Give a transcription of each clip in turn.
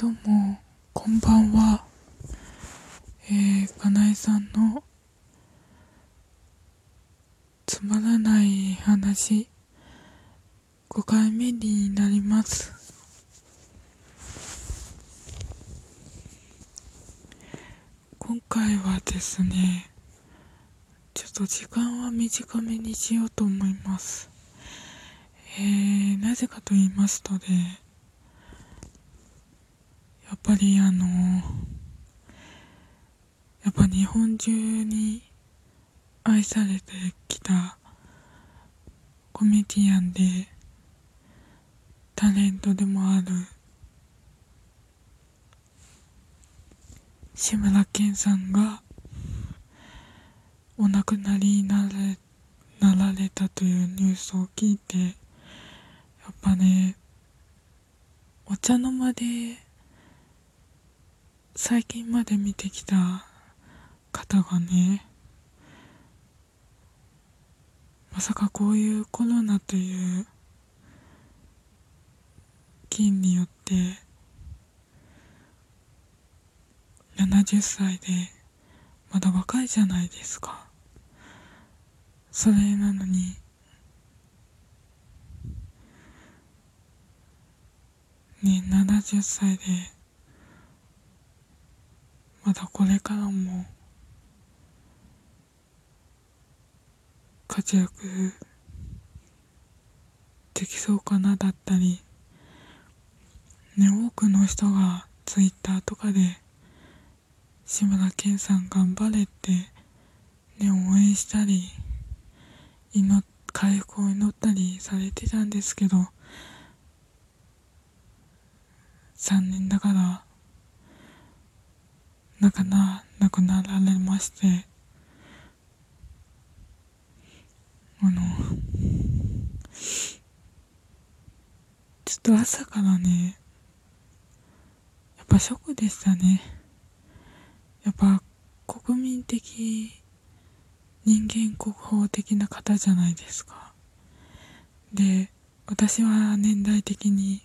どうも、こんばんは。えー、かなえさんのつまらない話5回目になります。今回はですね、ちょっと時間は短めにしようと思います。えー、なぜかと言いますとね、っぱりあのやっぱ日本中に愛されてきたコメディアンでタレントでもある志村けんさんがお亡くなりになれなられたというニュースを聞いてやっぱねお茶の間で最近まで見てきた方がねまさかこういうコロナという菌によって70歳でまだ若いじゃないですか。それなのにね70歳でまだこれからも活躍できそうかなだったりね多くの人がツイッターとかで志村けんさん頑張れってね応援したり祈回復を祈ったりされてたんですけど残念ながらなかな亡くなられまして。あのちょっと朝からねやっぱショックでしたね。やっぱ国民的人間国宝的な方じゃないですか。で私は年代的に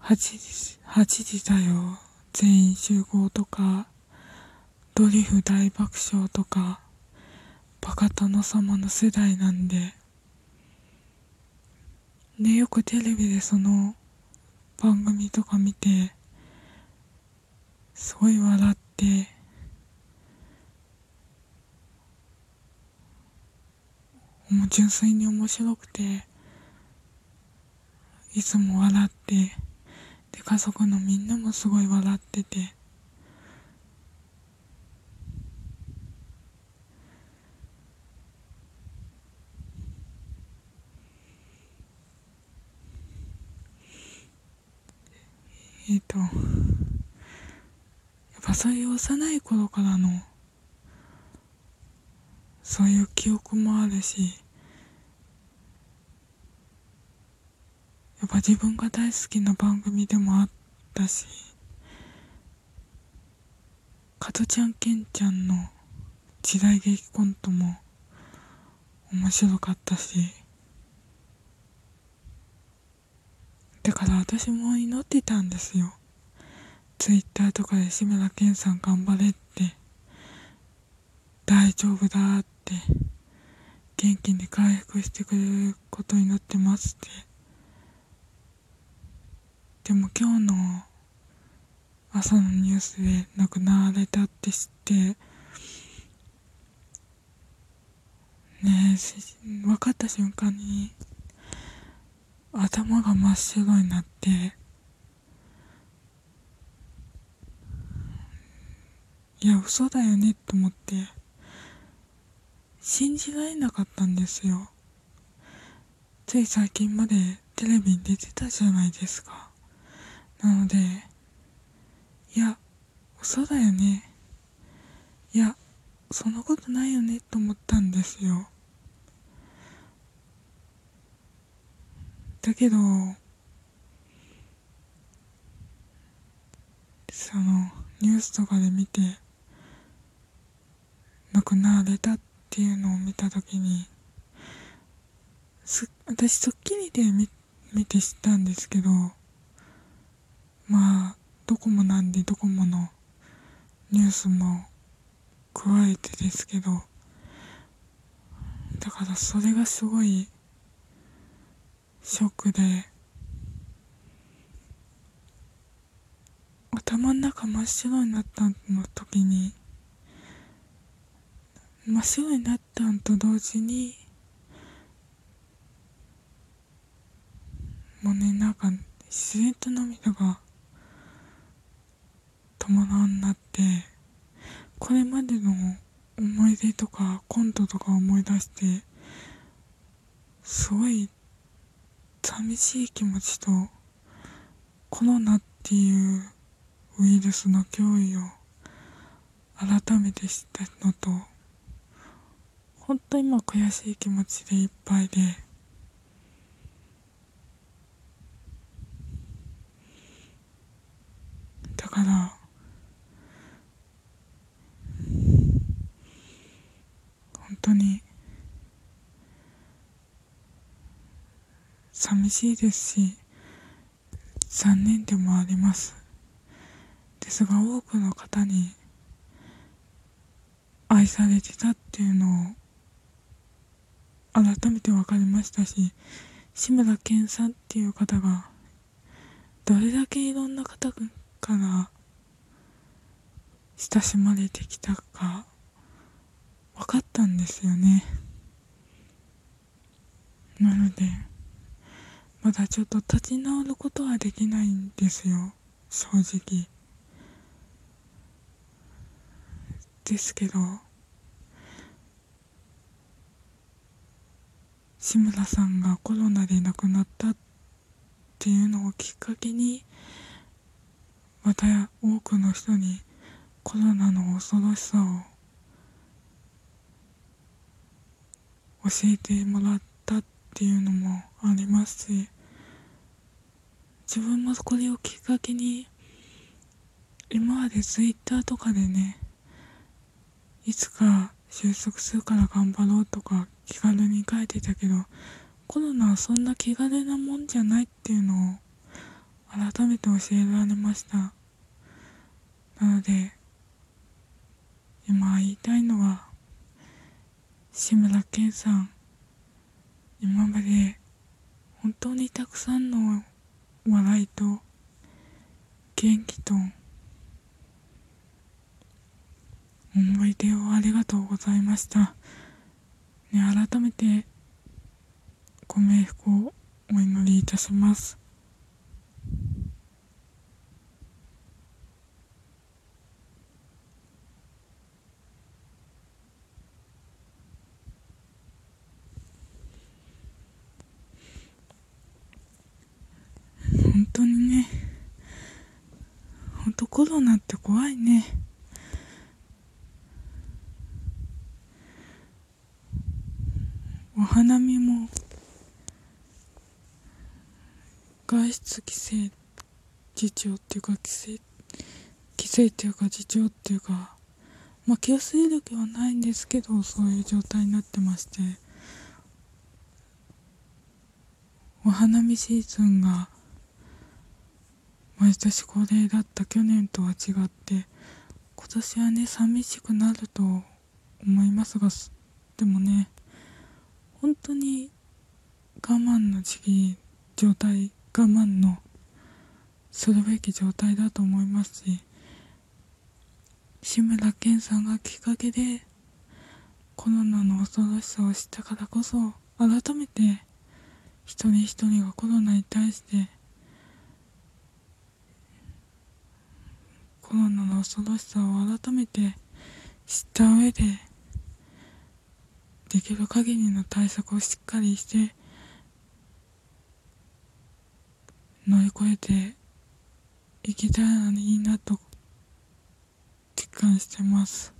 8時 ,8 時だよ。全員集合とかドリフ大爆笑とかバカ殿様の世代なんでねよくテレビでその番組とか見てすごい笑ってもう純粋に面白くていつも笑ってで家族のみんなもすごい笑ってて。えっ、とやっぱそういう幼い頃からのそういう記憶もあるしやっぱ自分が大好きな番組でもあったし加トちゃんケンちゃんの時代劇コントも面白かったしだから私も祈ってたんですよ。ツイッターとかで志村けんさん頑張れって大丈夫だって元気に回復してくれることを祈ってますって。でも今日の朝のニュースで亡くなられたって知ってねえ分かった瞬間に頭が真っ白になっていや嘘だよねって思って信じられなかったんですよ。つい最近までテレビに出てたじゃないですか。なのでいや嘘だよね。いやそんなことないよねと思ったんですよ。だけどそのニュースとかで見て亡くなられたっていうのを見た時にす私『スッキリ』で見見て知ったんですけどまあドコモなんでドコモのニュースも加えてですけどだからそれがすごいショックで頭の中真っ白になったの時に真っ白になったんと同時にもうねなんか自然と涙が止まらんなってこれまでの思い出とかコントとか思い出してすごい寂しい気持ちとコロナっていうウイルスの脅威を改めて知ったのと本当今悔しい気持ちでいっぱいでだから本当に寂しいですし残念でもあります。ですが多くの方に愛されてたっていうのを改めて分かりましたし志村けんさんっていう方がどれだけいろんな方から親しまれてきたか分かったんですよね。なのでまだちょっと立ち直ることはできないんですよ。正直。ですけど志村さんがコロナで亡くなったっていうのをきっかけにまた多くの人にコロナの恐ろしさを教えてもらったっていうのもありますし自分もこれをきっかけに今までツイッターとかでねいつか収束するから頑張ろうとか気軽に書いてたけどコロナはそんな気軽なもんじゃないっていうのを改めて教えられました。なので今言いたいのは志村けんさん今まで本当にたくさんの笑いと元気と思い出をありがとうございました。ね、改めてご冥福をお祈りいたします。本当にね、本当コロナって怖いね。お花見も外出規制自重っていうか規制規制っていうか自重っていうかまあ気をする時はないんですけどそういう状態になってましてお花見シーズンが毎年恒例だった去年とは違って今年はね寂しくなると思いますがでもね本当に我慢の時期状態我慢のするべき状態だと思いますし志村けんさんがきっかけでコロナの恐ろしさを知ったからこそ改めて一人一人がコロナに対してコロナの恐ろしさを改めて知った上でできる限りの対策をしっかりして乗り越えていけたらいいなと実感してます。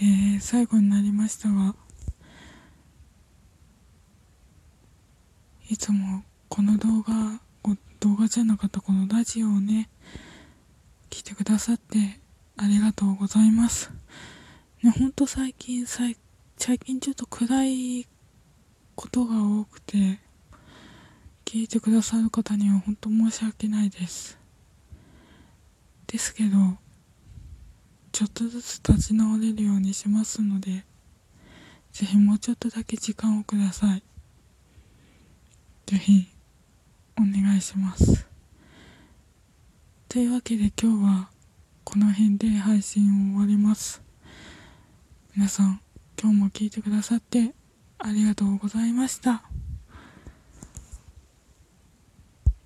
えー、最後になりましたがいつもこの動画ゃなかったこのラジオをね来てくださってありがとうございます。ね、ほんと最近、最近ちょっと暗いことが多くて、聞いてくださる方には本当申し訳ないです。ですけどちょっとずつ立ち直れるようにしますのでぜひもうちょっとだけ時間をください。ぜひお願いします。というわけで今日はこの辺で配信を終わります。皆さん今日も聞いてくださってありがとうございました。